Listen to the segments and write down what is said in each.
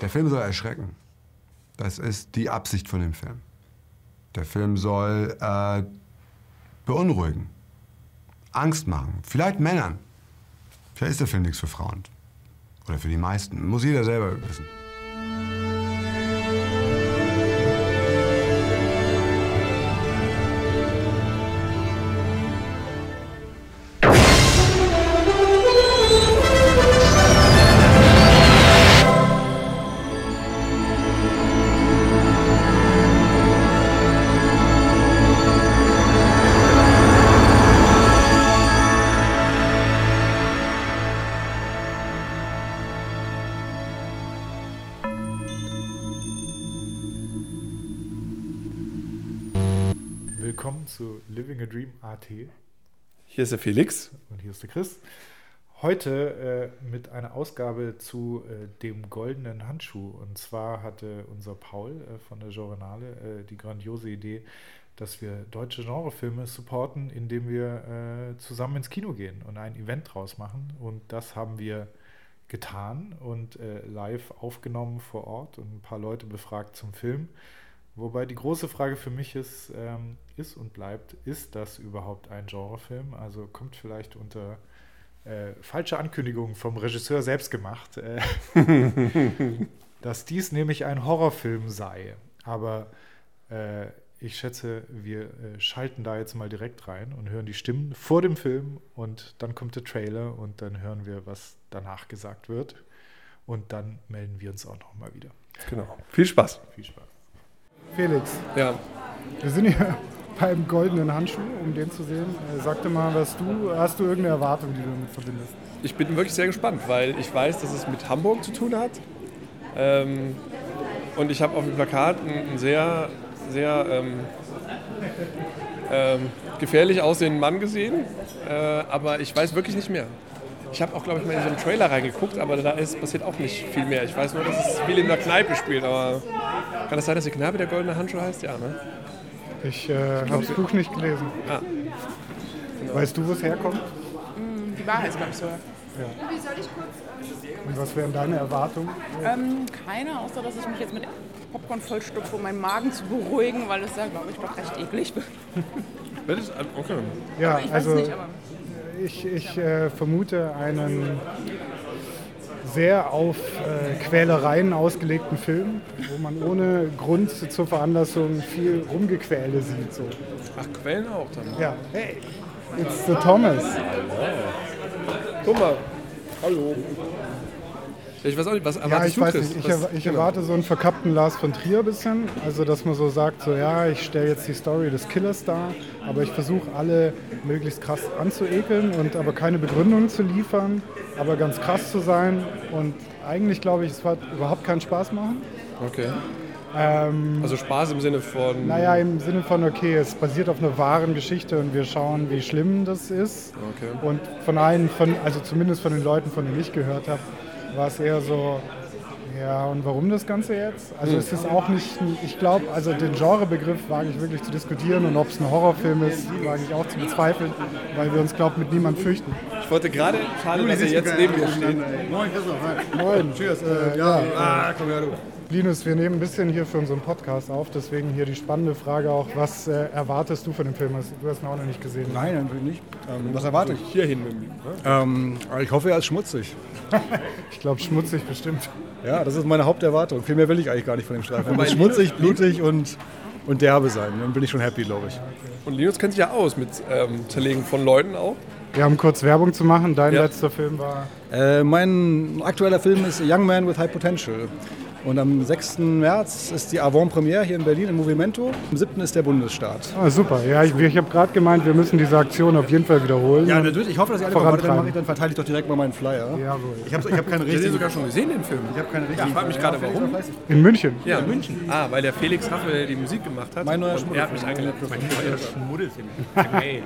Der Film soll erschrecken. Das ist die Absicht von dem Film. Der Film soll äh, beunruhigen, Angst machen, vielleicht Männern. Vielleicht ist der Film nichts für Frauen. Oder für die meisten. Muss jeder selber wissen. Ist der Felix. und hier ist der Chris. Heute äh, mit einer Ausgabe zu äh, dem goldenen Handschuh. Und zwar hatte unser Paul äh, von der Journale äh, die grandiose Idee, dass wir deutsche Genrefilme supporten, indem wir äh, zusammen ins Kino gehen und ein Event draus machen. Und das haben wir getan und äh, live aufgenommen vor Ort und ein paar Leute befragt zum Film. Wobei die große Frage für mich ist, ähm, ist und bleibt, ist das überhaupt ein Genrefilm? Also kommt vielleicht unter äh, falsche Ankündigungen vom Regisseur selbst gemacht, äh, dass dies nämlich ein Horrorfilm sei. Aber äh, ich schätze, wir äh, schalten da jetzt mal direkt rein und hören die Stimmen vor dem Film und dann kommt der Trailer und dann hören wir, was danach gesagt wird. Und dann melden wir uns auch nochmal wieder. Genau. Viel Spaß. Viel Spaß. Felix, Ja, wir sind hier beim goldenen Handschuh, um den zu sehen. Äh, Sag dir mal, was du, hast du irgendeine Erwartung, die du damit verbindest? ich bin wirklich sehr gespannt, weil ich weiß, dass es mit Hamburg zu tun hat. Ähm, und ich habe auf dem Plakat einen, einen sehr, sehr ähm, ähm, gefährlich aussehenden Mann gesehen, äh, aber ich weiß wirklich nicht mehr. Ich habe auch, glaube ich, mal in so einen Trailer reingeguckt, aber da ist, passiert auch nicht viel mehr. Ich weiß nur, dass es viel in der Kneipe spielt, aber kann es sein, dass die Kneipe der goldene Handschuh heißt? Ja, ne? Ich äh, habe das Buch nicht gelesen. Ah. Weißt du, wo es herkommt? Die Wahrheitskapsel. Und was wären deine Erwartungen? Ähm, keine, außer dass ich mich jetzt mit Popcorn vollstopfe, um meinen Magen zu beruhigen, weil es ja, glaube ich, doch recht eklig wird. Das ist- Okay. Ja, Ich weiß also es nicht, aber ich, ich äh, vermute einen sehr auf äh, Quälereien ausgelegten Film, wo man ohne Grund zur Veranlassung viel Rumgequäle sieht. So. Ach, Quellen auch dann. Ja, hey, it's the Thomas. Guck mal. Hallo. Ich weiß auch nicht, was Ja, erwartest ich du, weiß nicht. Ich, Was- ich genau. erwarte so einen verkappten Lars von Trier bisschen. Also, dass man so sagt, so ja, ich stelle jetzt die Story des Killers dar, aber ich versuche alle möglichst krass anzuekeln und aber keine Begründung zu liefern, aber ganz krass zu sein. Und eigentlich glaube ich, es wird überhaupt keinen Spaß machen. Okay. Ähm, Also Spaß im Sinne von. naja, im Sinne von, okay, es basiert auf einer wahren Geschichte und wir schauen, wie schlimm das ist. Okay. Und von allen, von, also zumindest von den Leuten, von denen ich gehört habe, war es eher so, ja, und warum das Ganze jetzt? Also es ist auch nicht, ein- ich glaube, also den Genrebegriff wage ich wirklich zu diskutieren und ob es ein Horrorfilm ist, wage ich auch zu bezweifeln, weil wir uns, glaube ich, mit niemand fürchten. Ich wollte gerade, schade, dass er jetzt neben mir steht. Moin, tschüss. Äh, ja, ah, komm her, du. Linus, wir nehmen ein bisschen hier für unseren Podcast auf, deswegen hier die spannende Frage auch, was äh, erwartest du von dem Film? Du hast ihn auch noch nicht gesehen. Nein, natürlich nicht. Ähm, was erwarte ich? Hierhin mit mir. Ähm, ich hoffe, er ist schmutzig. Ich glaube, schmutzig bestimmt. Ja, das ist meine Haupterwartung. Viel mehr will ich eigentlich gar nicht von dem Streifen. Er muss schmutzig, blutig und, und derbe sein. Dann bin ich schon happy, glaube ich. Und Linus kennt sich ja aus mit ähm, Zerlegen von Leuten auch. Wir haben kurz Werbung zu machen. Dein Ja. letzter Film war Äh, mein aktueller Film ist A Young Man with High Potential. Und am 6. März ist die Avant-Premiere hier in Berlin im Movimento. Am 7. ist der Bundesstart. Ah, super. Ja, ich, ich habe gerade gemeint, wir müssen diese Aktion auf jeden Fall wiederholen. Ja, natürlich. Ich hoffe, dass ihr alle kommt. Dann, ich, dann verteile ich doch direkt mal meinen Flyer. Jawohl. Ich habe ich hab keine Ich habe den richtigen... sogar schon gesehen, den Film. Ich habe keine Ich richtigen... frage mich gerade, warum. In München. Ja, in München. Ah, weil der Felix Raphael die Musik gemacht hat. Mein neuer und er hat mich eingeladen. Mein neuer Schmuddelfilm. Hey.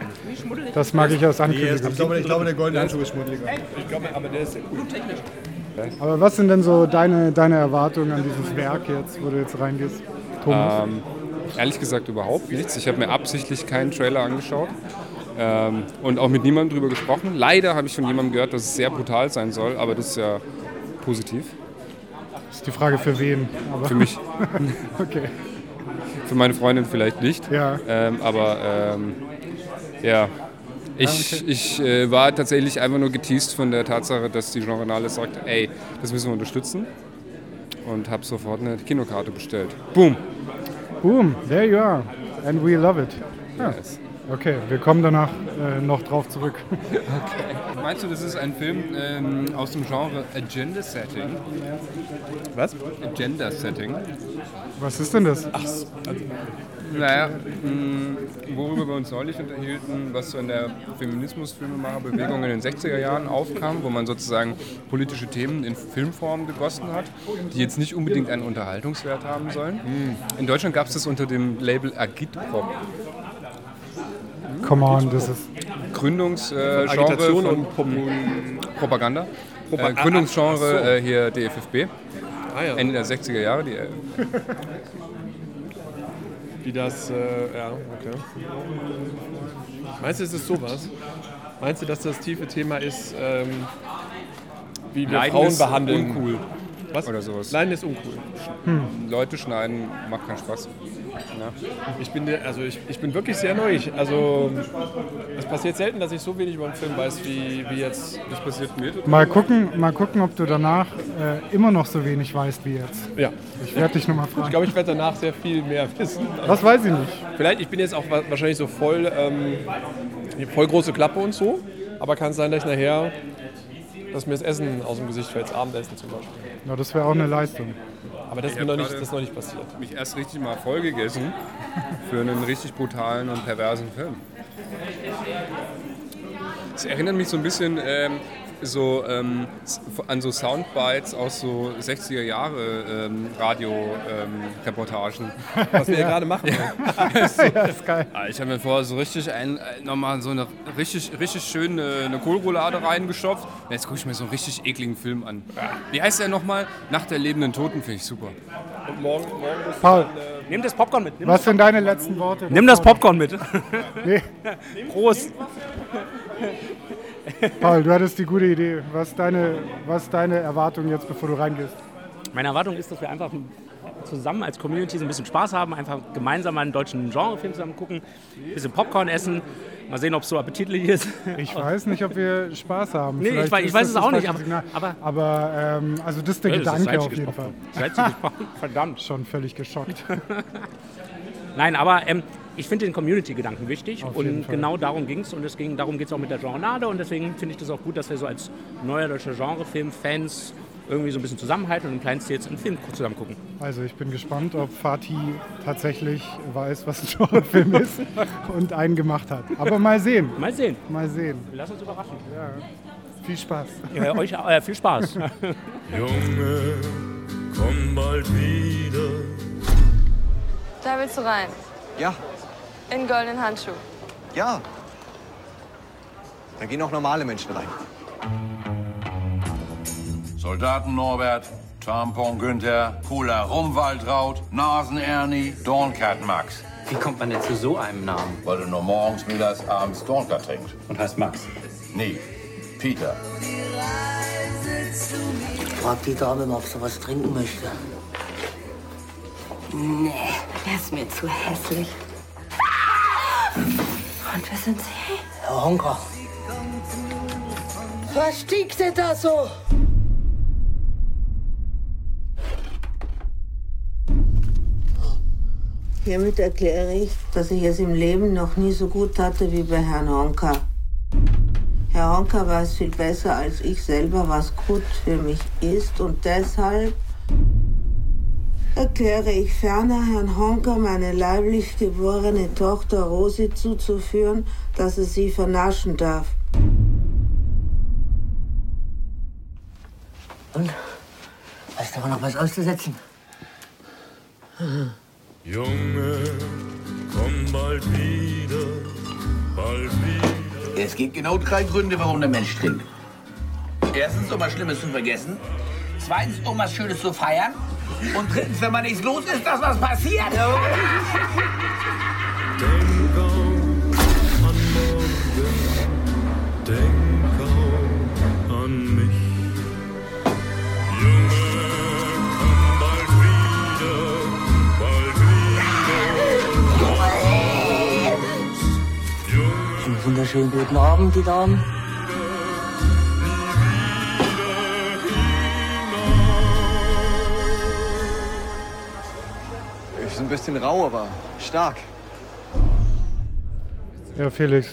Das mag ich als Nee, Ankündigung. ich, glaube, ich glaube, der goldene Handschuh ist schmuddeliger. Ich glaube, aber der ist sehr gut. Aber was sind denn so deine, deine Erwartungen an dieses Werk jetzt, wo du jetzt reingehst? Thomas? Ähm, ehrlich gesagt überhaupt nichts. Ich habe mir absichtlich keinen Trailer angeschaut ähm, und auch mit niemandem drüber gesprochen. Leider habe ich von jemandem gehört, dass es sehr brutal sein soll, aber das ist ja positiv. ist die Frage für wen. Für mich, okay. für meine Freundin vielleicht nicht. Ja. Ähm, aber ähm, ja, ich, ich äh, war tatsächlich einfach nur geteased von der Tatsache, dass die Genrenale sagt, ey, das müssen wir unterstützen. Und habe sofort eine Kinokarte bestellt. Boom! Boom, there you are. And we love it. Yes. Okay, wir kommen danach äh, noch drauf zurück. Meinst du, das ist ein Film ähm, aus dem Genre Agenda Setting? Was? Agenda Setting. Was ist denn das? Naja, mh, worüber wir uns neulich unterhielten, was so in der Feminismus-Filmemacher-Bewegung in den 60er Jahren aufkam, wo man sozusagen politische Themen in Filmform gegossen hat, die jetzt nicht unbedingt einen Unterhaltungswert haben sollen. In Deutschland gab es das unter dem Label Agitprop. Come on, das ist. Gründungsgenre Agitation von und Pum- Propaganda. Propa- äh, Gründungsgenre Ach so. äh, hier DFFB, Ah ja. Ende der 60er Jahre. Die, äh, Wie das, äh, ja, okay. Meinst du, es ist sowas? Meinst du, dass das tiefe Thema ist, ähm, wie wir Leiden Frauen ist behandeln? uncool. Was? Oder sowas. Leiden ist uncool. Leute schneiden macht keinen Spaß. Ich bin, also ich, ich bin wirklich sehr neu. Also es passiert selten, dass ich so wenig über einen Film weiß wie, wie jetzt. Das passiert mir. Mal gucken, mal gucken, ob du danach äh, immer noch so wenig weißt wie jetzt. Ja. Ich werde dich nochmal Ich fragen. glaube, ich werde danach sehr viel mehr wissen. Das weiß ich nicht. Vielleicht, ich bin jetzt auch wa- wahrscheinlich so voll, ähm, voll große Klappe und so, aber kann es sein, dass ich nachher, dass mir das Essen aus dem Gesicht fällt, das Abendessen zum Beispiel. Ja, das wäre auch eine Leistung. Aber das ist, mir noch nicht, das noch nicht passiert. mich erst richtig mal voll gegessen für einen richtig brutalen und perversen Film. Es erinnert mich so ein bisschen ähm, so, ähm, an so Soundbites aus so 60er Jahre ähm, Radio-Reportagen. Was wir hier gerade machen. Das ist geil. Ah, Ich habe mir vorher so richtig ein, äh, nochmal so eine richtig, richtig schöne eine Kohlroulade reingestopft. Jetzt gucke ich mir so einen richtig ekligen Film an. Wie heißt der nochmal? Nach der lebenden Toten finde ich super. Und morgen, morgen ist Paul, Nimm das Popcorn mit. Nimm, was sind deine letzten Worte? nimm das Popcorn mit. Nee. Prost. Paul, du hattest die gute Idee. Was ist deine, was deine Erwartung jetzt, bevor du reingehst? Meine Erwartung ist, dass wir einfach zusammen als Community so ein bisschen Spaß haben, einfach gemeinsam einen deutschen Genrefilm zusammen gucken, ein bisschen Popcorn essen, mal sehen, ob es so appetitlich ist. Ich weiß nicht, ob wir Spaß haben. Nee, ich weiß- ich weiß es auch nicht, Signal. aber- aber ähm, also das ist der Ja, Gedanke auf jeden Fall. Verdammt. Schon völlig geschockt. Nein, aber ähm, ich finde den Community-Gedanken wichtig Auf und genau darum ging es und es ging, darum geht es auch mit der Genrenade und deswegen finde ich das auch gut, dass wir so als neuer deutscher Genrefilm-Fans irgendwie so ein bisschen zusammenhalten und im kleinen Stil jetzt einen Film zusammen gucken. Also ich bin gespannt, ob Fatih tatsächlich weiß, was ein Genrefilm ist und einen gemacht hat. Aber mal sehen. Mal sehen. Mal sehen. Lass uns überraschen. Viel Spaß. Ja, euch äh, viel Spaß. Junge, komm bald wieder. Da willst du rein. Ja, In goldenen Handschuh. ja. Da gehen auch normale Menschen rein. Soldaten Norbert, Tampon Günther, Cola Rumwaldraut, Nasen Ernie, Dornkat Max. Wie kommt man denn zu so einem Namen? Weil du nur morgens, mittags, abends Dornkat trinkst. Und heißt Max. Nee, Peter. Frag die Dame mal, ob sie was trinken möchte. Nee, der ist mir zu hässlich. Und wer sind Sie? Herr Honker. Was stinkt denn da so? Hiermit erkläre ich, dass ich es im Leben noch nie so gut hatte wie bei Herrn Honka. Herr Honka weiß viel besser als ich selber, was gut für mich ist und deshalb erkläre ich ferner Herrn Honka meine leiblich geborene Tochter Rosi zuzuführen, dass er sie vernaschen darf. Und? Hast du aber noch was auszusetzen? Junge, komm bald wieder, bald wieder. Es gibt genau drei Gründe, warum der Mensch trinkt. Erstens, um was Schlimmes zu vergessen. Zweitens, um was Schönes zu feiern. Und drittens, wenn man nichts los ist, dass was passiert. No. Denk auch an morgen, denk auch an mich. Junge, komm bald wieder, bald wieder. Einen wunderschönen guten Abend, die Damen. Bisschen rau, aber stark. Ja, Felix,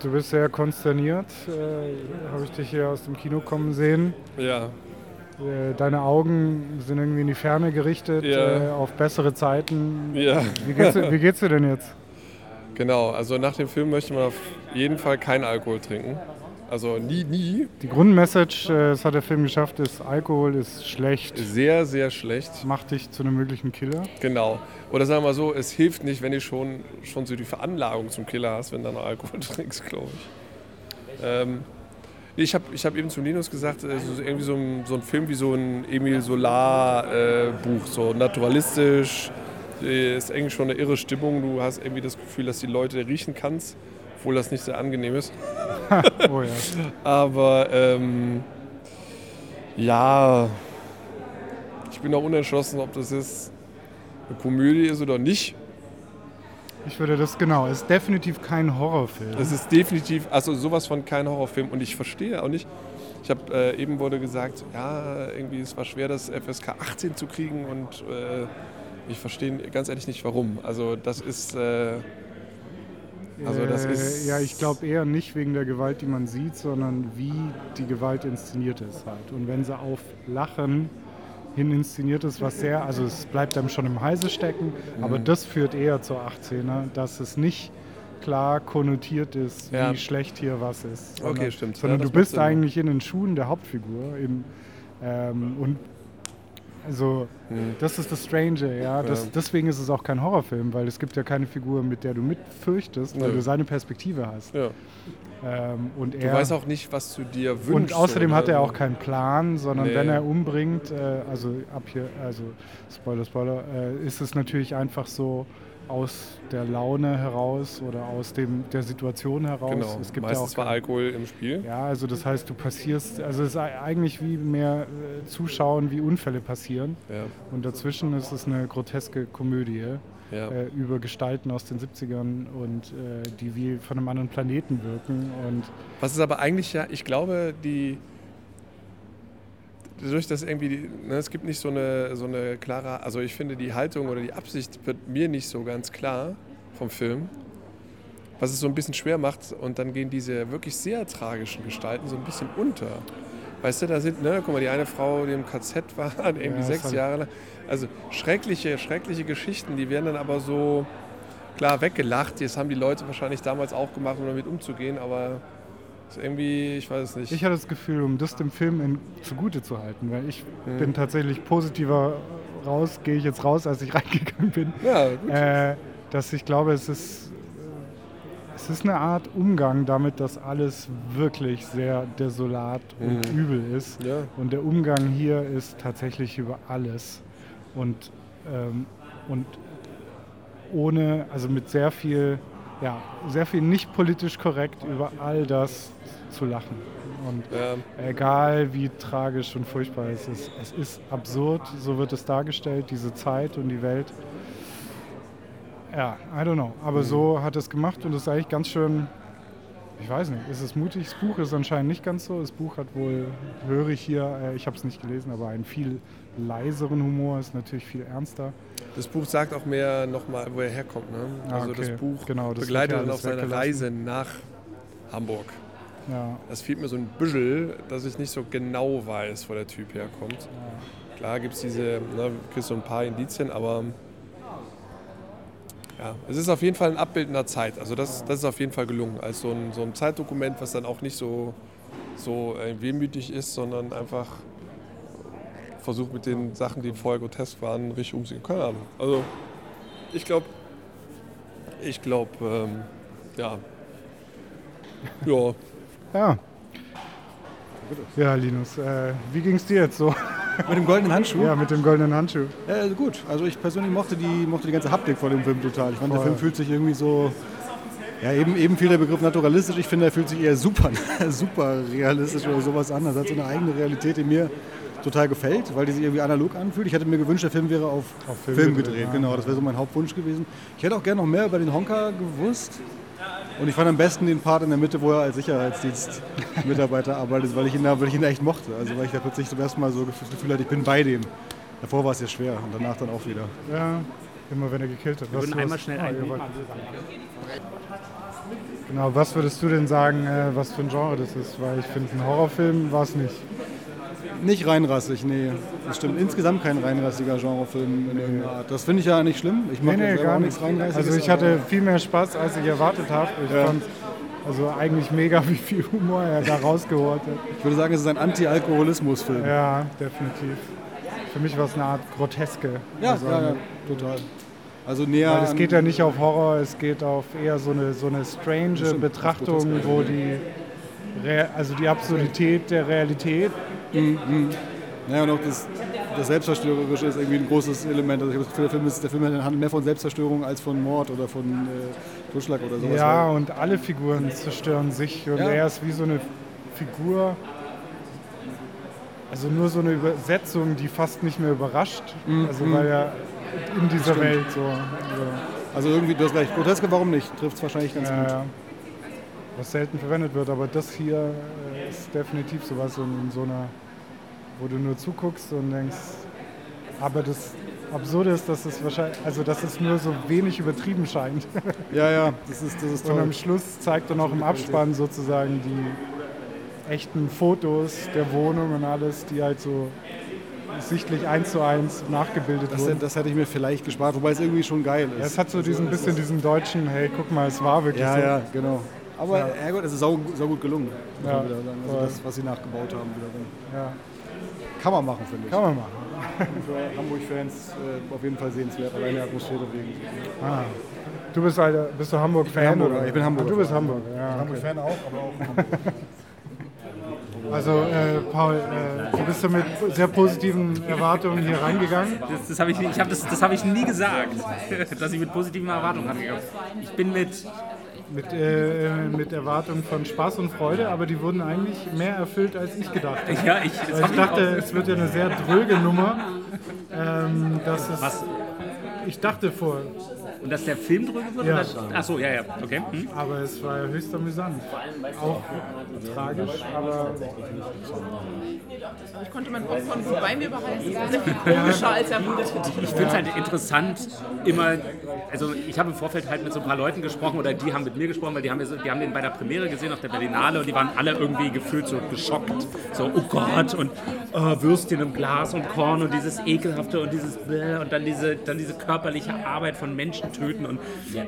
du bist sehr konsterniert. Äh, Habe ich dich hier aus dem Kino kommen sehen. Ja. Äh, deine Augen sind irgendwie in die Ferne gerichtet, Ja. äh, auf bessere Zeiten. Ja. Wie geht's, wie geht's dir denn jetzt? Genau, also nach dem Film möchte man auf jeden Fall keinen Alkohol trinken. Also nie, nie. Die Grundmessage, äh, das hat der Film geschafft, ist Alkohol ist schlecht. Sehr, sehr schlecht. Macht dich zu einem möglichen Killer. Genau. Oder sagen wir mal so, es hilft nicht, wenn du schon, schon so die Veranlagung zum Killer hast, wenn du noch Alkohol trinkst, glaube ich. Ähm, ich habe ich hab eben zu Linus gesagt, äh, so, irgendwie so ein, so ein Film wie so ein Emil Solar-Buch, so naturalistisch, äh, ist eigentlich schon eine irre Stimmung. Du hast irgendwie das Gefühl, dass die Leute riechen kannst, obwohl das nicht sehr angenehm ist. oh ja. Aber ähm, ja, ich bin auch unentschlossen, ob das jetzt eine Komödie ist oder nicht. Ich würde das genau, es ist definitiv kein Horrorfilm. Es ist definitiv, also sowas von kein Horrorfilm und ich verstehe auch nicht. Ich habe äh, eben wurde gesagt, ja, irgendwie es war schwer, das FSK 18 zu kriegen und äh, ich verstehe ganz ehrlich nicht warum. Also das ist, äh, also das Äh, ist, ja, ich glaube eher nicht wegen der Gewalt, die man sieht, sondern wie die Gewalt inszeniert ist halt. Und wenn sie auf Lachen hin inszeniert ist, was sehr, also es bleibt einem schon im Halse stecken, aber Mhm. das führt eher zur 18er, dass es nicht klar konnotiert ist, Ja. wie schlecht hier was ist. Okay, Sondern- stimmt. Sondern Ja, du bist eigentlich in den Schuhen der Hauptfigur. In, ähm, und also Mhm. das ist das Strange, ja. Das, Ja. Deswegen ist es auch kein Horrorfilm, weil es gibt ja keine Figur, mit der du mitfürchtest, weil Nö. du seine Perspektive hast. Ja. Ähm, und du er, weißt auch nicht, was du dir wünschst. und außerdem oder hat er auch keinen Plan, sondern Nee. wenn er umbringt, äh, also ab hier, also Spoiler, Spoiler, äh, ist es natürlich einfach so aus der Laune heraus oder aus dem, der Situation heraus. Genau, Es gibt meistens ja auch war Alkohol im Spiel. Ja, also das heißt, du passierst, also es ist eigentlich wie mehr äh, zuschauen, wie Unfälle passieren. Ja. Und dazwischen ist es eine groteske Komödie Ja. äh, über Gestalten aus den 70ern und äh, die wie von einem anderen Planeten wirken. Und Was ist aber eigentlich ja, ich glaube, die. Durch das irgendwie, ne, es gibt nicht so eine, so eine klare, also ich finde die Haltung oder die Absicht wird mir nicht so ganz klar vom Film. Was es so ein bisschen schwer macht und dann gehen diese wirklich sehr tragischen Gestalten so ein bisschen unter. Weißt du, da sind, ne, guck mal, die eine Frau, die im KZ war, irgendwie Ja, sechs Jahre lang. Also schreckliche, schreckliche Geschichten, die werden dann aber so klar weggelacht. Das haben die Leute wahrscheinlich damals auch gemacht, um damit umzugehen, aber ist irgendwie, ich weiß es nicht. ich hatte das Gefühl, um das dem Film in, zugute zu halten, weil ich Mhm. bin tatsächlich positiver raus, gehe ich jetzt raus, als ich reingegangen bin. Ja, gut. Äh, dass ich glaube, es ist, es ist eine Art Umgang damit, dass alles wirklich sehr desolat und Mhm. übel ist. Ja. Und der Umgang hier ist tatsächlich über alles. Und, ähm, und ohne, also mit sehr viel, ja, sehr viel nicht politisch korrekt über all das zu lachen. Und Ja. egal wie tragisch und furchtbar es ist, es ist absurd, so wird es dargestellt, diese Zeit und die Welt. Ja, I don't know. Aber Mhm. so hat es gemacht und es ist eigentlich ganz schön, ich weiß nicht, ist es mutig? Das Buch ist anscheinend nicht ganz so. Das Buch hat wohl, höre ich hier, äh, ich habe es nicht gelesen, aber einen viel leiseren Humor, ist natürlich viel ernster. Das Buch sagt auch mehr nochmal, wo er herkommt. Ne? Ah, Also okay. das Buch Genau, das begleitet ja ihn auf seiner. Reise nach Hamburg. Ja. Das fehlt mir so ein bisschen, dass ich nicht so genau weiß, wo der Typ herkommt. Klar gibt es diese, ne, kriegst so ein paar Indizien, aber ja, es ist auf jeden Fall ein Abbild einer Zeit. Also das, das ist auf jeden Fall gelungen. Als so ein, so ein Zeitdokument, was dann auch nicht so, so äh, wehmütig ist, sondern einfach versucht mit den Sachen, die vorher grotesk waren, richtig umzugehen. Keine Ahnung. Also ich glaube, ich glaube, ähm, ja. Ja. Ja. Ja, Linus, äh, wie ging es dir jetzt so? Mit dem goldenen Handschuh? Ja, mit dem goldenen Handschuh. Ja, also gut. Also ich persönlich mochte die, mochte die ganze Haptik von dem Film total. Ich fand, der Voll. Film fühlt sich irgendwie so... Ja, eben, eben fiel der Begriff naturalistisch. Ich finde, er fühlt sich eher super, super realistisch oder sowas an. Das hat so eine eigene Realität, die mir total gefällt, weil die sich irgendwie analog anfühlt. Ich hätte mir gewünscht, der Film wäre auf, Film Film, gedreht, gedreht. ja. Genau, das wäre so mein Hauptwunsch gewesen. Ich hätte auch gerne noch mehr über den Honka gewusst. Und ich fand am besten den Part in der Mitte, wo er als Sicherheitsdienstmitarbeiter arbeitet, weil ich, ihn da, weil ich ihn da echt mochte. Also weil ich da plötzlich zum ersten Mal so das Gefühl hatte, ich bin bei dem. Davor war es ja schwer und danach dann auch wieder. Ja, immer wenn er gekillt hat. Wir würden einmal schnell ein Genau, was würdest du denn sagen, äh, was für ein Genre das ist? Weil ich finde, ein Horrorfilm war es nicht. Nicht reinrassig, nee. Das stimmt. Insgesamt kein reinrassiger Genrefilm in irgendeiner Art. Das finde ich ja nicht schlimm. Ich mache Nee, nee, gar nichts reinrassiges. Also ich hatte viel mehr Spaß, als ich erwartet habe. Ich Ja. fand also eigentlich mega, wie viel Humor er da rausgeholt hat. Ich würde sagen, es ist ein Anti-Alkoholismus-Film. Ja, definitiv. Für mich war es eine Art Groteske. Ja, Also ja, ja, total. Also näher Weil es geht ja nicht auf Horror, es geht auf eher so eine, so eine strange Betrachtung, wo die, also die Absurdität der Realität. Ja, und auch das, das Selbstzerstörerische ist irgendwie ein großes Element. Also ich habe das Gefühl, der Film, ist, der Film handelt mehr von Selbstzerstörung als von Mord oder von äh, Totschlag oder sowas. Ja, und alle Figuren zerstören sich und Ja. er ist wie so eine Figur. Also nur so eine Übersetzung, die fast nicht mehr überrascht. Mhm. Also weil er in dieser Stimmt. Welt so. so Also irgendwie, du hast recht. Groteske, warum nicht? Trifft es wahrscheinlich ganz Ja, gut. ja. Was selten verwendet wird, aber das hier äh, ist definitiv sowas in, in so einer, wo du nur zuguckst und denkst, aber das Absurde ist, dass es wahrscheinlich, also dass es nur so wenig übertrieben scheint. Ja, ja, das ist, das ist Und toll. am Schluss zeigt dann auch im Abspann sozusagen die echten Fotos der Wohnung und alles, die halt so sichtlich eins zu eins nachgebildet Das, wurden. das hätte ich mir vielleicht gespart, wobei es irgendwie schon geil ist. Ja, es hat so diesen bisschen diesen deutschen, hey, guck mal, es war wirklich Ja, so. ja, genau. Aber Ja. ja. gut, es ist sau, sau gut gelungen. Ja. Also das, was sie nachgebaut haben. Ja. Kann man machen, finde ich. Kann man machen. Für Hamburg-Fans äh, auf jeden Fall sehenswert, allein der Atmosphäre wegen. Ah. Du bist, Alter, bist du Hamburg-Fan? Oder? ich bin Hamburger. Ah, du bist Hamburger, ja. okay. Hamburg-Fan auch, aber auch Hamburger. Also, äh, Paul, äh, du bist ja mit sehr positiven Erwartungen hier reingegangen. Das, das habe ich, ich hab das, das hab ich nie gesagt, dass ich mit positiven Erwartungen rangegangen bin. Ich bin mit, Mit, äh, mit Erwartungen von Spaß und Freude, aber die wurden eigentlich mehr erfüllt, als ich gedacht habe. Ja, ich- Weil hab ich dachte, es wird ja eine sehr dröge Nummer. Ähm, dass es, Was? Ich dachte vor. Und dass der Film drüber wird? Ja. Oder? Achso, ja, ja, okay. Hm. Aber es war ja höchst amüsant. Auch tragisch, aber Ich konnte mein Popcorn gut bei mir behalten. Es war sehr viel komischer als erwartet. Ich finde es halt interessant, immer, also ich habe im Vorfeld halt mit so ein paar Leuten gesprochen oder die haben mit mir gesprochen, weil die haben, die haben den bei der Premiere gesehen auf der Berlinale und die waren alle irgendwie gefühlt so geschockt. So, oh Gott, und äh, Würstchen im Glas und Korn und dieses ekelhafte und dieses Bäh und dann diese, dann diese körperliche Arbeit von Menschen töten und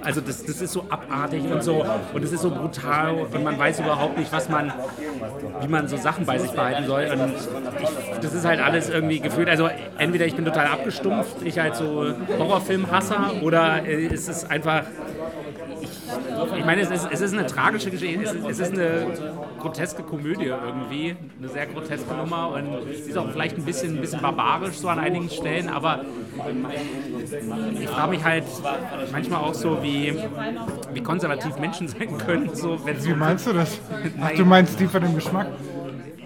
also das, das ist so abartig und so und es ist so brutal und man weiß überhaupt nicht, was man, wie man so Sachen bei sich behalten soll und ich, das ist halt alles irgendwie gefühlt, also entweder ich bin total abgestumpft, ich als so Horrorfilmhasser oder äh, es ist einfach ich, meine, es ist, es ist eine tragische Geschichte, es ist, es ist eine groteske Komödie irgendwie, eine sehr groteske Nummer und sie ist auch vielleicht ein bisschen, ein bisschen barbarisch so an einigen Stellen, aber ich frage mich halt manchmal auch so, wie, wie konservativ Menschen sein können. So, wenn wie meinst du das? Ach, du meinst die von dem Geschmack?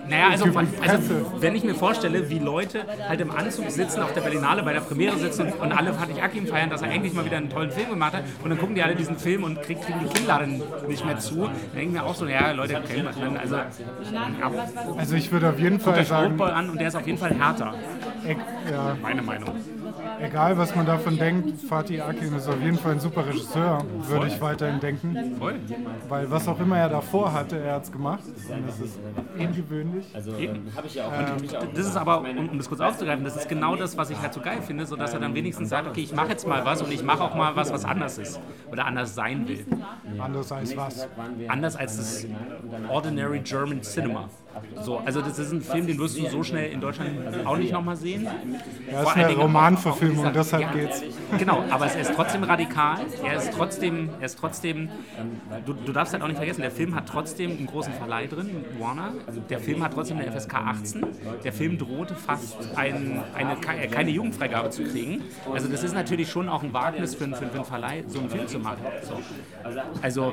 Naja, also, also wenn ich mir vorstelle, wie Leute halt im Anzug sitzen, auf der Berlinale bei der Premiere sitzen und, alle Fatih Akim feiern, dass er eigentlich mal wieder einen tollen Film gemacht hat und dann gucken die alle diesen Film und krieg, kriegen die Kinnlade nicht mehr zu, dann denke ich mir auch so, ja Leute, kennen wir dann, also, ja, Also ich würde auf jeden Fall sagen, an und der ist auf jeden Fall härter. ja, Meine Meinung. Egal was man davon denkt, Fatih Akin ist auf jeden Fall ein super Regisseur, würde ich weiterhin denken. Voll. Weil was auch immer er davor hatte, er hat es gemacht. Und das ist ungewöhnlich. Eben. Und das ist aber, um, um das kurz aufzugreifen, das ist genau das, was ich halt so geil finde, so dass er dann wenigstens sagt, okay, ich mache jetzt mal was und ich mache auch mal was, was anders ist oder anders sein will. Anders als was? Anders als das Ordinary German Cinema. So, also das ist ein Film, den wirst du so schnell in Deutschland auch nicht nochmal sehen. Ja, ist eine Romanverfilmung, deshalb geht's. Genau, aber es ist trotzdem radikal. Er ist trotzdem, er ist trotzdem. Du, du darfst halt auch nicht vergessen, der Film hat trotzdem einen großen Verleih drin, Warner. Der Film hat trotzdem eine FSK 18. Der Film drohte fast ein, eine, ke- keine Jugendfreigabe zu kriegen. Also das ist natürlich schon auch ein Wagnis für, einen- für, einen Verleih, so einen Film zu machen. So. Also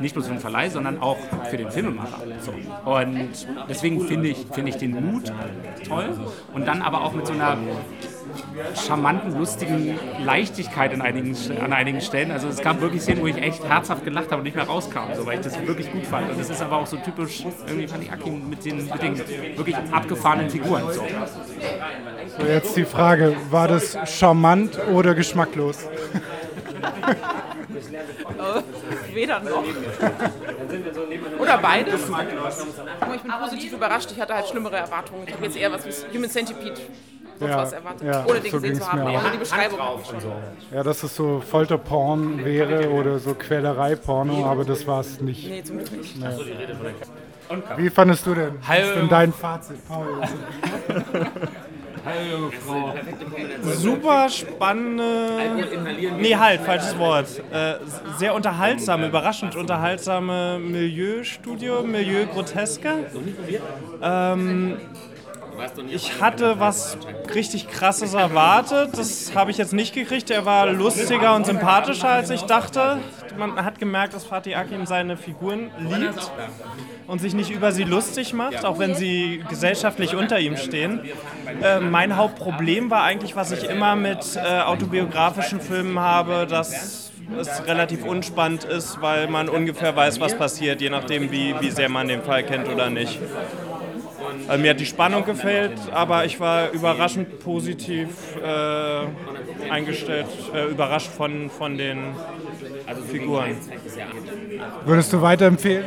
nicht bloß für den Verleih, sondern auch für den Filmemacher. So. Und deswegen finde ich, finde ich den Mut toll und dann aber auch mit so einer charmanten, lustigen Leichtigkeit in einigen, an einigen Stellen. Also es gab wirklich Szenen, wo ich echt herzhaft gelacht habe und nicht mehr rauskam, so, weil ich das wirklich gut fand. Und das ist aber auch so typisch irgendwie fand ich Aki mit den, mit den wirklich abgefahrenen Figuren. So. So, jetzt die Frage, war das charmant oder geschmacklos? Äh, Weder noch. Oder beides. Aber ich bin positiv überrascht. Ich hatte halt schlimmere Erwartungen. Ich habe jetzt eher was wie Human Centipede sonst was erwartet. ja, ohne den so gesehen zu haben. Ohne die Beschreibung. Ja, dass es so Folterporn wäre oder so Quälerei-Porno, aber das war es nicht. Nee, zum Glück nicht. Nee. Wie fandest du denn? Was ist denn dein Fazit, Paul? Hallo, Frau. Super spannende. Nee, halt, falsches Wort. Äh, sehr unterhaltsame, überraschend unterhaltsame Milieustudio, Milieu-Groteske. Ähm, ich hatte was richtig Krasses erwartet. Das habe ich jetzt nicht gekriegt. Er war lustiger und sympathischer, als ich dachte. Man hat gemerkt, dass Fatih Akin seine Figuren liebt und sich nicht über sie lustig macht, auch wenn sie gesellschaftlich unter ihm stehen. Äh, mein Hauptproblem war eigentlich, was ich immer mit äh, autobiografischen Filmen habe, dass es relativ unspannend ist, weil man ungefähr weiß, was passiert, je nachdem, wie, wie sehr man den Fall kennt oder nicht. Also mir hat die Spannung gefällt, aber ich war überraschend positiv äh, eingestellt, äh, überrascht von, von den Figuren. Würdest du weiterempfehlen?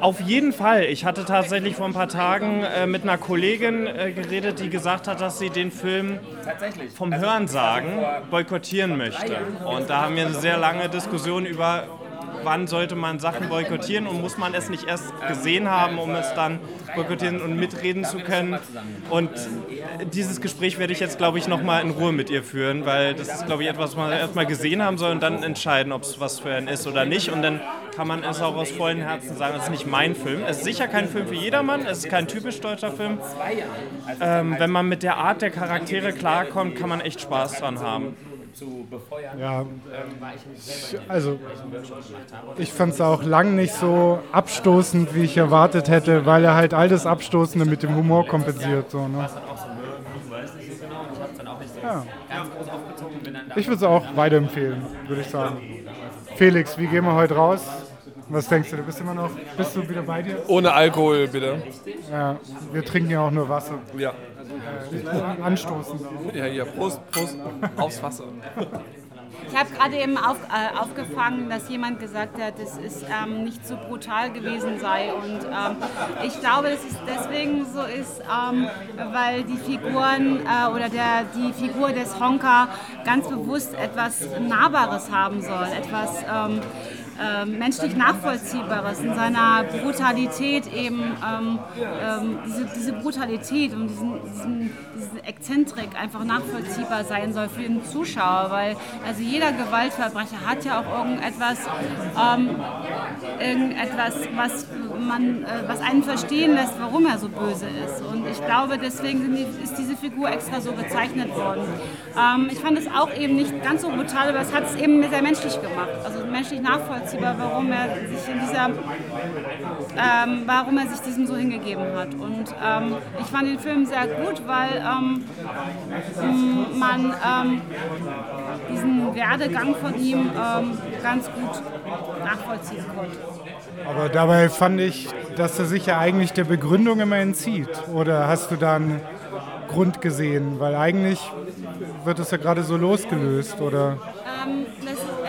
Auf jeden Fall. Ich hatte tatsächlich vor ein paar Tagen äh, mit einer Kollegin äh, geredet, die gesagt hat, dass sie den Film vom Hörensagen boykottieren möchte. Und da haben wir eine sehr lange Diskussion über, wann sollte man Sachen boykottieren und muss man es nicht erst gesehen haben, um es dann boykottieren und mitreden zu können. Und dieses Gespräch werde ich jetzt, glaube ich, nochmal in Ruhe mit ihr führen, weil das ist, glaube ich, etwas, was man erstmal gesehen haben soll und dann entscheiden, ob es was für einen ist oder nicht. Und dann kann man es auch aus vollem Herzen sagen, es ist nicht mein Film. Es ist sicher kein Film für jedermann, es ist kein typisch deutscher Film. Ähm, wenn man mit der Art der Charaktere klarkommt, kann man echt Spaß dran haben. Ja, also ich fand es auch lang nicht so abstoßend, wie ich erwartet hätte, weil er halt all das Abstoßende mit dem Humor kompensiert. So, ne? ja. Ich würde es auch weiterempfehlen, würde ich sagen. Felix, wie gehen wir heute raus? Was denkst du? Du bist immer noch, bist du wieder bei dir? Ohne Alkohol, bitte. Ja, wir trinken ja auch nur Wasser. Ja. Äh, anstoßen. Ja, ja, Prost, Prost aufs Wasser. Ich habe gerade eben auf, äh, aufgefangen, dass jemand gesagt hat, dass es ähm, nicht so brutal gewesen sei. Und ähm, ich glaube, dass es deswegen so ist, ähm, weil die Figuren äh, oder der, die Figur des Honka ganz bewusst etwas Nahbares haben soll, etwas ähm, äh, menschlich Nachvollziehbares in seiner Brutalität eben ähm, ähm, diese, diese Brutalität und diesen, diesen, diese Exzentrik einfach nachvollziehbar sein soll für den Zuschauer, weil also jeder Gewaltverbrecher hat ja auch irgendetwas, ähm, irgendetwas, was man, äh, was einen verstehen lässt, warum er so böse ist. Und ich glaube, deswegen die, ist diese Figur extra so gezeichnet worden. Ähm, ich fand es auch eben nicht ganz so brutal, aber es hat es eben sehr menschlich gemacht, also menschlich nachvollziehbar, warum er sich in dieser, ähm, warum er sich diesem so hingegeben hat. Und ähm, ich fand den Film sehr gut, weil ähm, man ähm, diesen Werdegang von ihm ähm, ganz gut nachvollziehen konnte. Aber dabei fand ich, dass er sich ja eigentlich der Begründung immer entzieht. Oder hast du da einen Grund gesehen? Weil eigentlich wird es ja gerade so losgelöst, oder?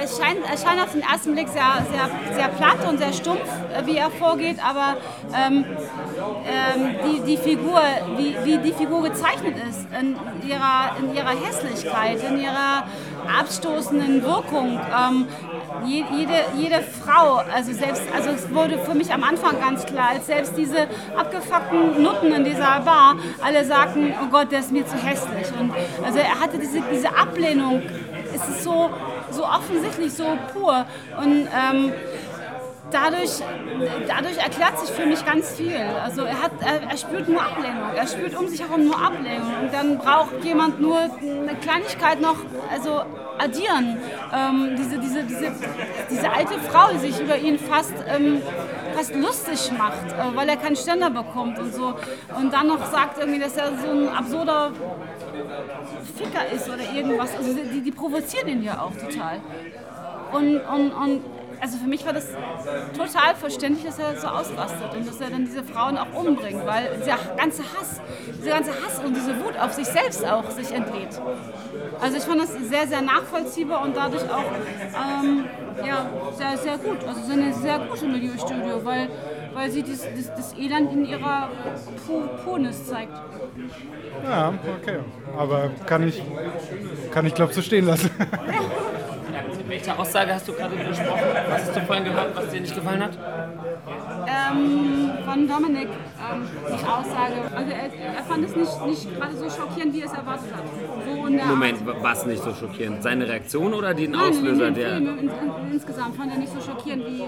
Es, scheint, es scheint auf den ersten Blick sehr, sehr, sehr platt und sehr stumpf, äh, wie er vorgeht, aber ähm, ähm, die, die Figur, wie, wie die Figur gezeichnet ist, in ihrer, in ihrer Hässlichkeit, in ihrer abstoßenden Wirkung, ähm, je, jede, jede Frau, also selbst, also es wurde für mich am Anfang ganz klar, als selbst diese abgefuckten Nutten in dieser Bar alle sagten, oh Gott, der ist mir zu hässlich. Und also er hatte diese, diese Ablehnung, es ist so, so offensichtlich, so pur. Und ähm, dadurch, dadurch erklärt sich für mich ganz viel. Also er, hat, er, er spürt nur Ablehnung, er spürt um sich herum nur Ablehnung. Und dann braucht jemand nur eine Kleinigkeit noch, also addieren. Ähm, diese, diese, diese, diese alte Frau, die sich über ihn fast, ähm, fast lustig macht, äh, weil er keinen Ständer bekommt und so. Und dann noch sagt irgendwie, dass er so ein absurder Ficker ist oder irgendwas. Also die, die provozieren ihn ja auch total. Und, und, und also für mich war das total verständlich, dass er so ausrastet und dass er dann diese Frauen auch umbringt, weil dieser ganze Hass, dieser ganze Hass und diese Wut auf sich selbst auch sich entlädt. Also ich fand das sehr, sehr nachvollziehbar und dadurch auch ähm, ja, sehr, sehr gut. Also so eine sehr gute Milieustudio, weil, weil sie das, das, das Elend in ihrer Purnis zeigt. Ja, okay. Aber kann ich, kann ich glaube so stehen lassen. Welche Aussage hast du gerade gesprochen? Was hast du vorhin gehört, was dir nicht gefallen hat? Ähm, von Dominik, ähm, die Aussage. Also er, er fand es nicht, nicht gerade so schockierend, wie er es erwartet hat. So in Moment, was nicht so schockierend? Seine Reaktion oder den. Nein, Auslöser? in den Der, Film, in, in, insgesamt fand er nicht so schockierend wie...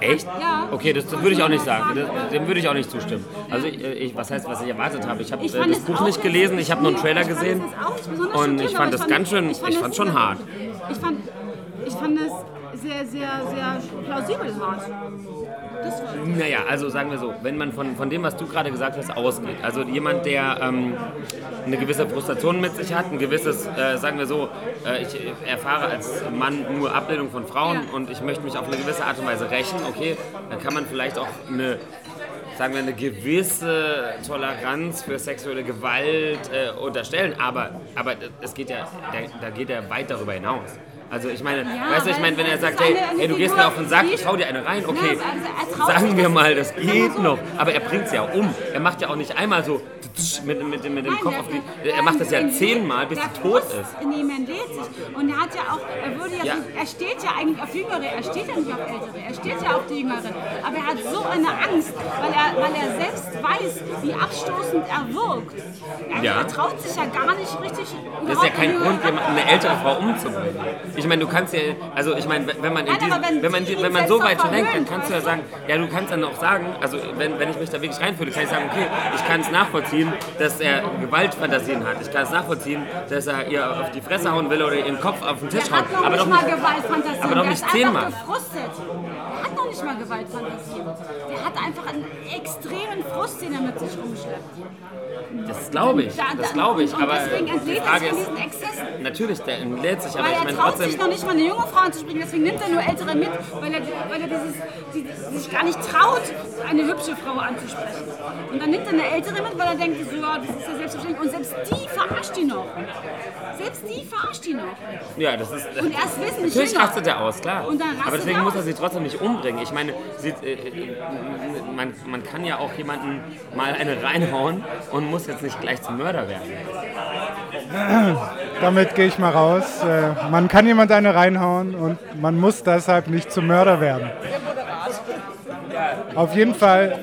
echt? Ja. Okay, das, das würde ich auch nicht sagen. Das, dem würde ich auch nicht zustimmen. Also ich, ich, was heißt, was ich erwartet habe? Ich habe Ich äh, das Buch nicht gelesen, ich habe nur einen Trailer gesehen es auch und ich fand das ganz schön, ich fand es- schon hart. Ich fand, ich fand es sehr, sehr, sehr plausibel hart. Naja, also sagen wir so, wenn man von, von dem, was du gerade gesagt hast, ausgeht, also jemand, der ähm, eine gewisse Frustration mit sich hat, ein gewisses, äh, sagen wir so, äh, ich erfahre als Mann nur Ablehnung von Frauen und ich möchte mich auf eine gewisse Art und Weise rächen, okay, dann kann man vielleicht auch eine sagen wir, eine gewisse Toleranz für sexuelle Gewalt äh, unterstellen, aber, aber es geht ja, da, da geht er weit darüber hinaus. Also ich meine, Ja, weißt du, ich meine, wenn er es sagt, hey, hey, du gehst mir auf den Sack, ich hau dir eine rein, okay, Ja, also sagen wir mal, das geht so. noch. Aber er bringt es ja um. Er macht ja auch nicht einmal so mit, mit, dem- mit dem Kopf auf die... Er macht das ja zehnmal, bis sie tot ist. In ihm entlädt sich. Und er hat ja auch, er würde ja, Ja. er steht ja eigentlich auf Jüngere, er steht ja nicht auf Ältere, er steht ja auf die Jüngeren. Aber er hat so eine Angst, weil er, weil er selbst weiß, wie abstoßend er wirkt. Er, Ja. er traut sich ja gar nicht richtig. Das ist ja kein Grund, Jüngere eine ältere Frau umzubringen. Ich meine, du kannst ja, also ich meine, wenn man, in Nein, diesem, wenn wenn man, wenn man so weit schon denkt, dann kannst du ja sagen, ja, du kannst dann auch sagen, also wenn, wenn ich mich da wirklich reinfühle, kann ich sagen, okay, ich kann es nachvollziehen, dass er Gewaltfantasien hat. Ich kann es nachvollziehen, dass er ihr auf die Fresse hauen will oder ihren Kopf auf den Tisch noch Aber nicht doch nicht, aber doch nicht zehnmal. Nicht mal Gewaltfantasien. Der hat einfach einen extremen Frust, den er mit sich rumschleppt. das glaube ich, Da- da- das glaube ich. und Aber deswegen entlädt er sich von diesen Exzessen. natürlich, der entlädt sich, aber Weil ich er meine traut trotzdem... sich noch nicht mal eine junge Frau anzusprechen, deswegen nimmt er nur ältere mit, weil er, weil er dieses, die, die sich gar nicht traut, eine hübsche Frau anzusprechen. Und dann nimmt er eine ältere mit, weil er denkt, so, ja, das ist ja selbstverständlich. Und selbst die verarscht ihn noch. Selbst die verarscht ihn noch. Ja, das ist. Und er ist wesentlich Natürlich rastet er aus, klar. Aber deswegen er muss er sie trotzdem nicht umbringen. Ich meine, sie, äh, äh, man, man kann ja auch jemanden mal eine reinhauen und muss jetzt nicht gleich zum Mörder werden. Damit gehe ich mal raus. Äh, Man kann jemand eine reinhauen und man muss deshalb nicht zum Mörder werden. Auf jeden Fall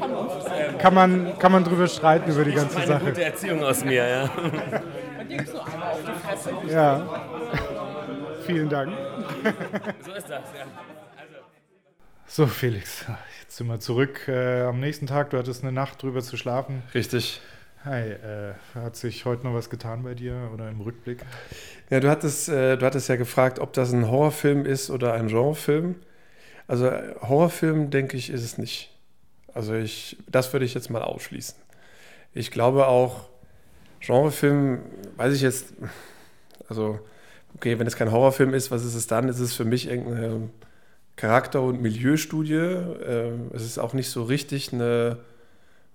kann man, kann man drüber streiten über die ganze Eine Sache. gute Erziehung aus mir, ja. Ja. Vielen Dank. So ist das, ja. So, Felix, jetzt sind wir zurück äh, am nächsten Tag. Du hattest eine Nacht drüber zu schlafen. Richtig. Hi, äh, hat sich heute noch was getan bei dir oder im Rückblick? Ja, du hattest, äh, du hattest ja gefragt, ob das ein Horrorfilm ist oder ein Genrefilm. Also äh, Horrorfilm, denke ich, ist es nicht. Also ich, das würde ich jetzt mal ausschließen. Ich glaube auch, Genrefilm, weiß ich jetzt, also okay, wenn es kein Horrorfilm ist, was ist es dann? Ist es für mich irgendeine Charakter- und Milieustudie. Ähm, es ist auch nicht so richtig eine,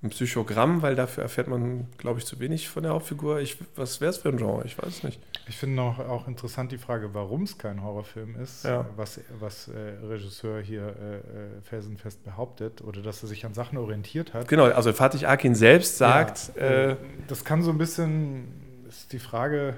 ein Psychogramm, weil dafür erfährt man, glaube ich, zu wenig von der Hauptfigur. Ich, was wäre es für ein Genre? Ich weiß nicht. Ich finde noch auch interessant die Frage, warum es kein Horrorfilm ist, Ja. was, was äh, Regisseur hier äh, äh, felsenfest behauptet oder dass er sich an Sachen orientiert hat. Genau, also Fatih Akin selbst sagt, Ja, äh, das kann so ein bisschen, ist die Frage,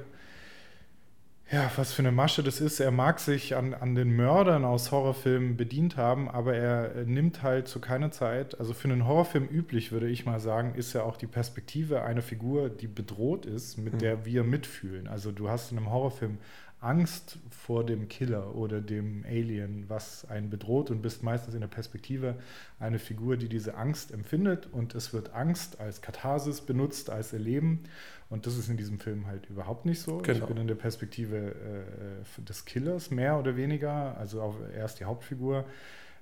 ja, was für eine Masche das ist. Er mag sich an, an den Mördern aus Horrorfilmen bedient haben, aber er äh, nimmt halt zu keiner Zeit, also für einen Horrorfilm üblich, würde ich mal sagen, ist ja auch die Perspektive einer Figur, die bedroht ist, mit Mhm. der wir mitfühlen. Also du hast in einem Horrorfilm Angst vor dem Killer oder dem Alien, was einen bedroht und bist meistens in der Perspektive eine Figur, die diese Angst empfindet und es wird Angst als Katharsis benutzt, als Erleben und das ist in diesem Film halt überhaupt nicht so. Ich Genau. bin in der Perspektive äh, des Killers mehr oder weniger, also auch er ist die Hauptfigur.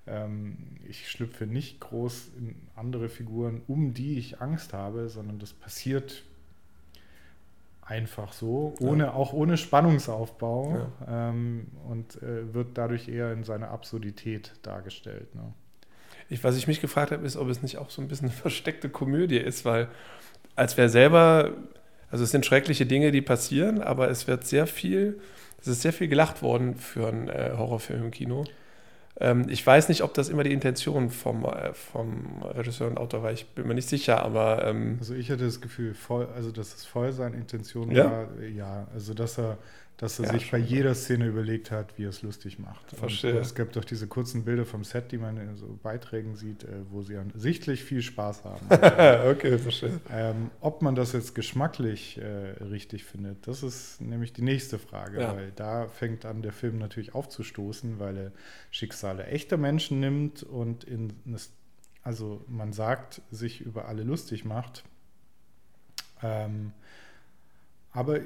Ähm, ich schlüpfe nicht groß in andere Figuren, um die ich Angst habe, sondern das passiert einfach so, ohne, auch ohne Spannungsaufbau ähm, und äh, wird dadurch eher in seiner Absurdität dargestellt. Ne? Ich, was ich mich gefragt habe, ist, ob es nicht auch so ein bisschen eine versteckte Komödie ist, weil als wäre selber, also es sind schreckliche Dinge, die passieren, aber es wird sehr viel, es ist sehr viel gelacht worden für einen äh, Horrorfilm im Kino. Ähm, ich weiß nicht, ob das immer die Intention vom, äh, vom Regisseur und Autor war, ich bin mir nicht sicher, aber. Ähm, Also ich hatte das Gefühl, voll, also dass es voll seine Intention Ja? war, ja, also dass er, dass er Ja, sich bei jeder Szene überlegt hat, wie er es lustig macht. Verstehe. Und es gibt doch diese kurzen Bilder vom Set, die man in so Beiträgen sieht, äh, wo sie an, sichtlich viel Spaß haben. Okay, verstehe. Ähm, ob man das jetzt geschmacklich äh, richtig findet, das ist nämlich die nächste Frage, Ja. weil da fängt an, der Film natürlich aufzustoßen, weil er Schicksale echter Menschen nimmt und in das, also man sagt, sich über alle lustig macht. Ähm, aber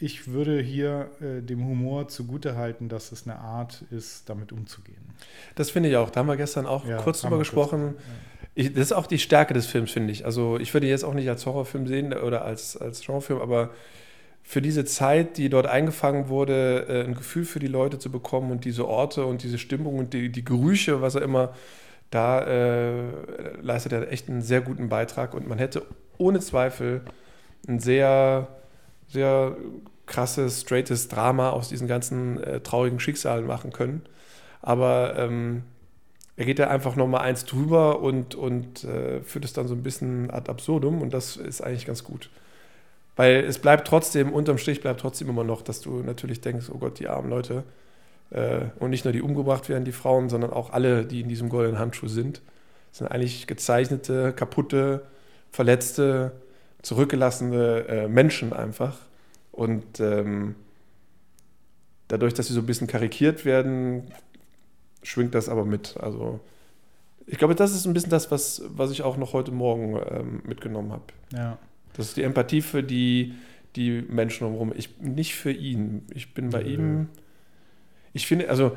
ich würde hier äh, dem Humor zugutehalten, dass es eine Art ist, damit umzugehen. Das finde ich auch. Da haben wir gestern auch Ja, kurz drüber wir kurz, gesprochen. Ich, das ist auch die Stärke des Films, finde ich. Also ich würde jetzt auch nicht als Horrorfilm sehen oder als, als Genrefilm, aber für diese Zeit, die dort eingefangen wurde, äh, ein Gefühl für die Leute zu bekommen und diese Orte und diese Stimmung und die, die Gerüche, was er immer, da äh, leistet er echt einen sehr guten Beitrag und man hätte ohne Zweifel ein sehr, sehr krasses, straightes Drama aus diesen ganzen äh, traurigen Schicksalen machen können. Aber ähm, er geht da einfach nochmal eins drüber und, und äh, führt es dann so ein bisschen ad absurdum und das ist eigentlich ganz gut. Weil es bleibt trotzdem, unterm Strich bleibt trotzdem immer noch, dass du natürlich denkst, oh Gott, die armen Leute. Äh, und nicht nur die umgebracht werden, die Frauen, sondern auch alle, die in diesem goldenen Handschuh sind. Das sind eigentlich gezeichnete, kaputte, verletzte, zurückgelassene äh, Menschen einfach. Und ähm, dadurch, dass sie so ein bisschen karikiert werden, schwingt das aber mit. Also ich glaube, das ist ein bisschen das, was, was ich auch noch heute Morgen ähm, mitgenommen habe. Ja. Das ist die Empathie für die, die Menschen drumherum. Ich nicht für ihn. Ich bin bei Nö. ihm. Ich finde, also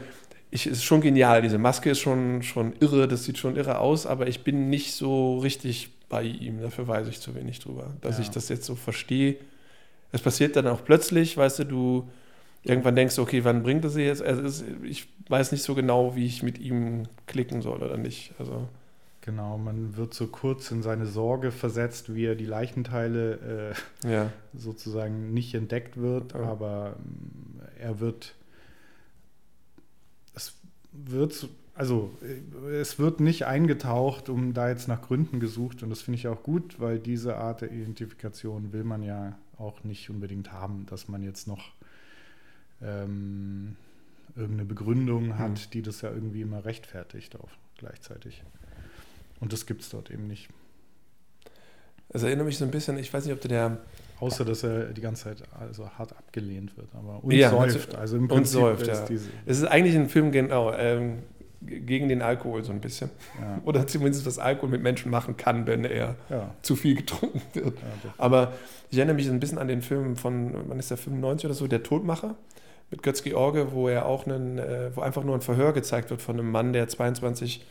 ich ist schon genial. Diese Maske ist schon, schon irre, das sieht schon irre aus, aber ich bin nicht so richtig bei ihm. Dafür weiß ich zu wenig drüber, dass Ja. ich das jetzt so verstehe. Es passiert dann auch plötzlich, weißt du, du irgendwann denkst, okay, wann bringt es sie jetzt? Also es, ich weiß nicht so genau, wie ich mit ihm klicken soll oder nicht. Also Genau, man wird so kurz in seine Sorge versetzt, wie er die Leichenteile äh, Ja. sozusagen nicht entdeckt wird, aber ähm, er wird, wird, so- also äh, es wird nicht eingetaucht, um da jetzt nach Gründen gesucht und das finde ich auch gut, weil diese Art der Identifikation will man ja auch nicht unbedingt haben, dass man jetzt noch ähm, irgendeine Begründung hat, Hm. die das ja irgendwie immer rechtfertigt auch gleichzeitig. Und das gibt es dort eben nicht. Es erinnert mich so ein bisschen, ich weiß nicht, ob du der. Außer, dass er die ganze Zeit also hart abgelehnt wird. Aber und Ja, säuft. Also im und Prinzip säuft, ist ja. diese. Es ist eigentlich ein Film genau, ähm, gegen den Alkohol so ein bisschen. Ja. Oder zumindest, was Alkohol mit Menschen machen kann, wenn er Ja. zu viel getrunken wird. Aber ich erinnere mich ein bisschen an den Film von, wann ist der, 95 oder so, Der Todmacher mit Götz George, wo er auch einen, äh, wo einfach nur ein Verhör gezeigt wird von einem Mann, der 22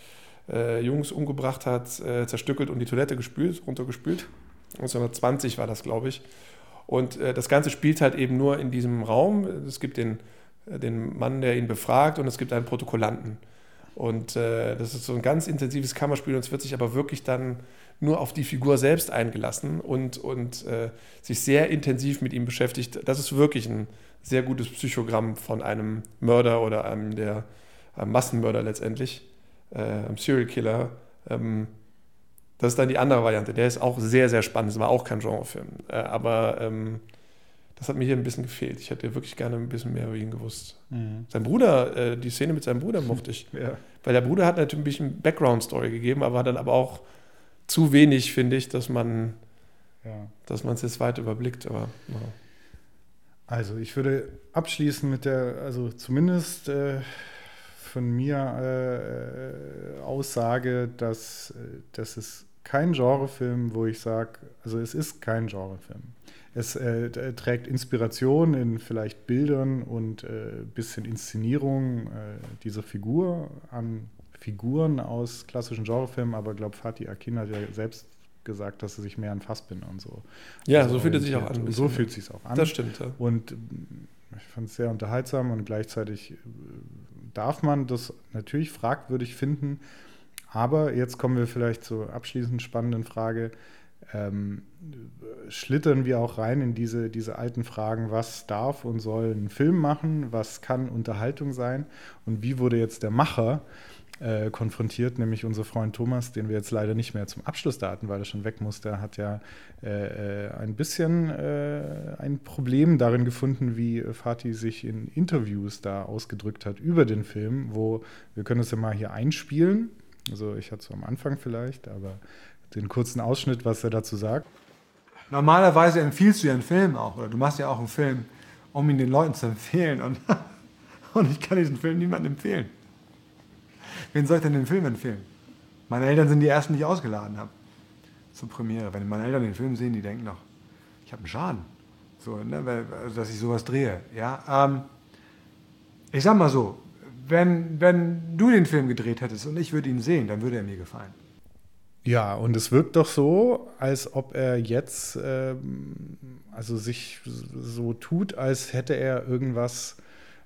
äh, Jungs umgebracht hat, äh, zerstückelt und die Toilette gespült, runtergespült. 1920 war das, glaube ich. Und äh, das Ganze spielt halt eben nur in diesem Raum. Es gibt den, äh, den Mann, der ihn befragt, und es gibt einen Protokollanten. Und äh, das ist so ein ganz intensives Kammerspiel und es wird sich aber wirklich dann nur auf die Figur selbst eingelassen und, und sich sehr intensiv mit ihm beschäftigt. Das ist wirklich ein sehr gutes Psychogramm von einem Mörder oder einem der einem Massenmörder letztendlich, einem Serial Killer. Ähm, das ist dann die andere Variante. Der ist auch sehr, sehr spannend. Das war auch kein Genrefilm. Äh, aber ähm, das hat mir hier ein bisschen gefehlt. Ich hätte wirklich gerne ein bisschen mehr über ihn gewusst. Mhm. Sein Bruder, äh, die Szene mit seinem Bruder mochte ich. Ja. Weil der Bruder hat natürlich ein bisschen Background-Story gegeben, aber dann aber auch zu wenig, finde ich, dass man Ja. dass man es jetzt weit überblickt. Aber ja. Also ich würde abschließen mit der, also zumindest äh, von mir äh, Aussage, dass äh, das ist kein Genrefilm, wo ich sage, also es ist kein Genrefilm. Es äh, trägt Inspiration in vielleicht Bildern und äh, bisschen Inszenierung äh, dieser Figur an Figuren aus klassischen Genrefilmen, aber ich glaube, Fatih Akin hat ja selbst gesagt, dass er sich mehr an Fassbinder und so. Ja, also so fühlt es sich auch an, ein So fühlt es sich auch an. Das stimmt, ja. Und ähm, ich fand es sehr unterhaltsam und gleichzeitig äh, darf man das natürlich fragwürdig finden. Aber jetzt kommen wir vielleicht zur abschließend spannenden Frage. Ähm, schlittern wir auch rein in diese, diese alten Fragen, was darf und soll ein Film machen, was kann Unterhaltung sein und wie wurde jetzt der Macher äh, konfrontiert, nämlich unser Freund Thomas, den wir jetzt leider nicht mehr zum Abschluss da hatten, weil er schon weg musste, hat ja äh, äh, ein bisschen äh, ein Problem darin gefunden, wie Fatih sich in Interviews da ausgedrückt hat über den Film, wo wir können es ja mal hier einspielen. Also ich hatte es am Anfang vielleicht, aber den kurzen Ausschnitt, was er dazu sagt. Normalerweise empfiehlst du ja einen Film auch, oder du machst ja auch einen Film, um ihn den Leuten zu empfehlen. Und, und ich kann diesen Film niemandem empfehlen. Wen soll ich denn den Film empfehlen? Meine Eltern sind die ersten, die ich ausgeladen habe. Zur Premiere. Wenn meine Eltern den Film sehen, die denken noch, ich habe einen Schaden. So, ne, weil- also, dass ich sowas drehe. Ja, ähm, ich sag mal so, wenn, wenn du den Film gedreht hättest und ich würde ihn sehen, dann würde er mir gefallen. Ja, und es wirkt doch so, als ob er jetzt ähm, also sich so tut, als hätte er irgendwas,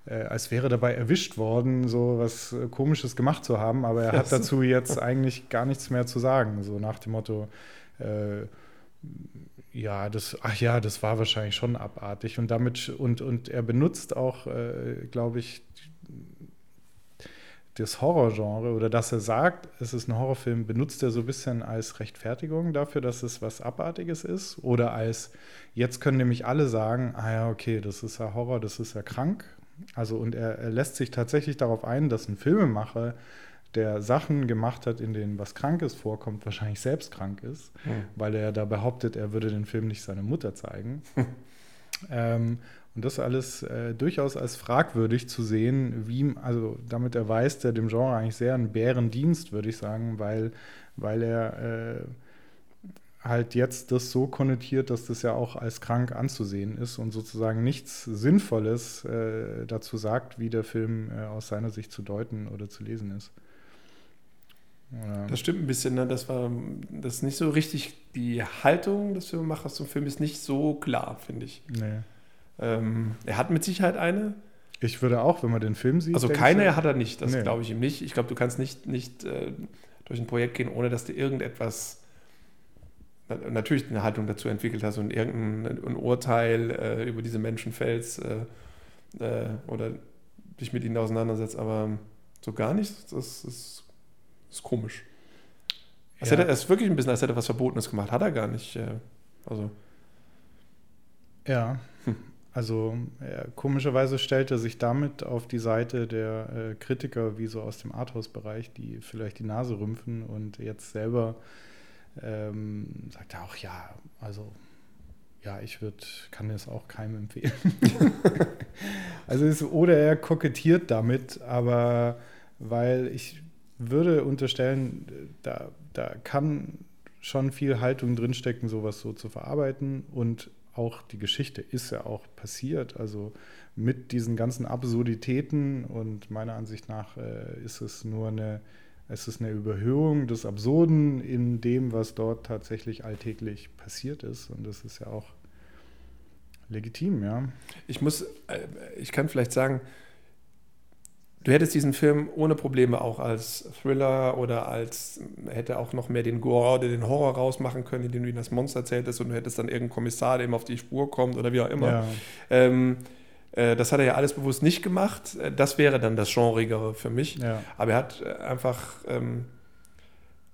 äh, als wäre dabei erwischt worden, so was äh, Komisches gemacht zu haben, aber er hat dazu jetzt eigentlich gar nichts mehr zu sagen, so nach dem Motto, äh, ja, das, ach ja, das war wahrscheinlich schon abartig und damit und und er benutzt auch, äh, glaube ich, das Horrorgenre oder dass er sagt, es ist ein Horrorfilm, benutzt er so ein bisschen als Rechtfertigung dafür, dass es was Abartiges ist oder als, jetzt können nämlich alle sagen, ah ja, okay, das ist ja Horror, das ist ja krank. Also und er, er lässt sich tatsächlich darauf ein, dass ein Filmemacher, der Sachen gemacht hat, in denen was Krankes vorkommt, wahrscheinlich selbst krank ist, Hm. weil er da behauptet, er würde den Film nicht seiner Mutter zeigen. Ähm, und das alles äh, durchaus als fragwürdig zu sehen, wie, also damit erweist er dem Genre eigentlich sehr einen Bärendienst, würde ich sagen, weil, weil er äh, halt jetzt das so konnotiert, dass das ja auch als krank anzusehen ist und sozusagen nichts Sinnvolles äh, dazu sagt, wie der Film äh, aus seiner Sicht zu deuten oder zu lesen ist. Ja. Das stimmt ein bisschen, ne? Das war das ist nicht so richtig, die Haltung des Filmemachers zum Film ist nicht so klar, finde ich. Nee. Ähm, er hat mit Sicherheit eine. Ich würde auch, wenn man den Film sieht. Also keine ich, hat er nicht, das Nee. glaube ich ihm nicht. Ich glaube, du kannst nicht, nicht äh, durch ein Projekt gehen, ohne dass du irgendetwas, na, natürlich eine Haltung dazu entwickelt hast und irgendein ein Urteil äh, über diese Menschen fällst äh, äh, oder dich mit ihnen auseinandersetzt, aber so gar nichts, das ist, ist komisch. Als Ja. hätte er es wirklich ein bisschen, als hätte er was Verbotenes gemacht, hat er gar nicht. Äh, also Ja, also äh, komischerweise stellt er sich damit auf die Seite der äh, Kritiker, wie so aus dem Arthouse-Bereich, die vielleicht die Nase rümpfen und jetzt selber ähm, sagt er auch, ja, also ja, ich würd, kann es auch keinem empfehlen. also es, oder er kokettiert damit, aber weil ich würde unterstellen, da, da kann schon viel Haltung drinstecken, sowas so zu verarbeiten. Und auch die Geschichte ist ja auch passiert. Also mit diesen ganzen Absurditäten und meiner Ansicht nach äh, ist es nur eine, es ist eine Überhöhung des Absurden in dem, was dort tatsächlich alltäglich passiert ist. Und das ist ja auch legitim, ja. Ich muss, äh, ich kann vielleicht sagen, du hättest diesen Film ohne Probleme auch als Thriller oder als, hätte auch noch mehr den Gore oder den Horror rausmachen können, indem du ihn als Monster erzähltest und du hättest dann irgendeinen Kommissar, der ihm auf die Spur kommt oder wie auch immer. Ja. Ähm, äh, das hat er ja alles bewusst nicht gemacht. Äh, Das wäre dann das Genrigere für mich. Ja. Aber er hat äh, einfach ähm,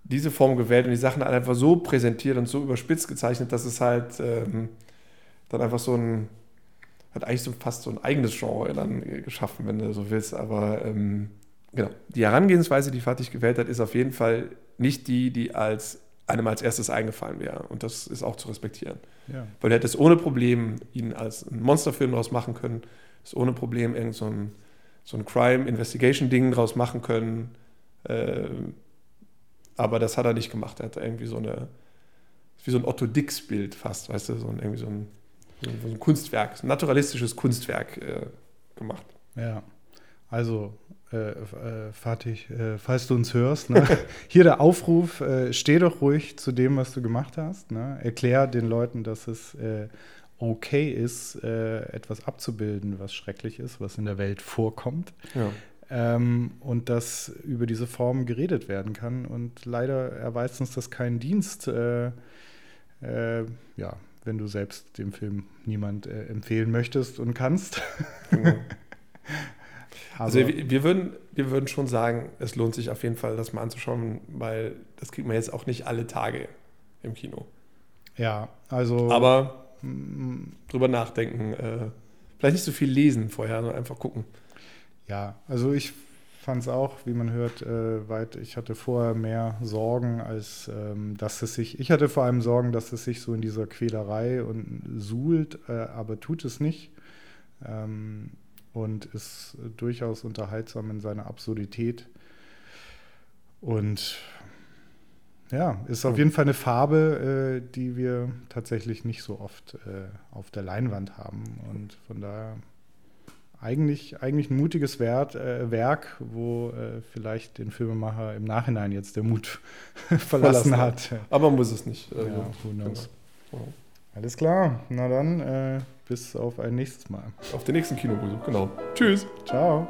diese Form gewählt und die Sachen einfach so präsentiert und so überspitzt gezeichnet, dass es halt ähm, dann einfach so ein, hat eigentlich so fast so ein eigenes Genre dann äh, geschaffen, wenn du so willst. Aber ähm, genau, die Herangehensweise, die Fatih gewählt hat, ist auf jeden Fall nicht die, die als einem als erstes eingefallen wäre. Und das ist auch zu respektieren. Ja. Weil du hättest ohne Problem ihn als einen Monsterfilm daraus machen können, ist ohne Problem irgend so ein, so ein Crime-Investigation-Ding draus machen können. Ähm, aber das hat er nicht gemacht. Er hat irgendwie so eine, wie so ein Otto Dix-Bild fast, weißt du, so ein, irgendwie so ein, so ein Kunstwerk, ein naturalistisches Kunstwerk äh, gemacht. Ja. Also, äh, äh, Fatih, äh, falls du uns hörst, ne? hier der Aufruf, äh, steh doch ruhig zu dem, was du gemacht hast. Ne? Erklär den Leuten, dass es äh, okay ist, äh, etwas abzubilden, was schrecklich ist, was in der Welt vorkommt. Ja. Ähm, und dass über diese Form geredet werden kann. Und leider erweist uns das keinen Dienst. Ja, wenn du selbst den Film niemand äh, empfehlen möchtest und kannst. Genau. Also wir, wir, würden, wir würden schon sagen, es lohnt sich auf jeden Fall, das mal anzuschauen, weil das kriegt man jetzt auch nicht alle Tage im Kino. Ja, also. Aber drüber nachdenken, äh, vielleicht nicht so viel lesen vorher, sondern einfach gucken. Ja, also ich fand es auch, wie man hört, äh, weit. Ich hatte vorher mehr Sorgen, als ähm, dass es sich. Ich hatte vor allem Sorgen, dass es sich so in dieser Quälerei und suhlt, äh, aber tut es nicht. Ähm, und ist durchaus unterhaltsam in seiner Absurdität. Und ja, ist auf jeden Fall eine Farbe, äh, die wir tatsächlich nicht so oft äh, auf der Leinwand haben. Und von daher eigentlich, eigentlich ein mutiges Wert, äh, Werk, wo äh, vielleicht den Filmemacher im Nachhinein jetzt der Mut verlassen hat. Aber man muss es nicht. Also, ja, who knows. genau. Alles klar, na dann, äh, bis auf ein nächstes Mal. Auf den nächsten Kinobesuch, genau. Tschüss. Ciao.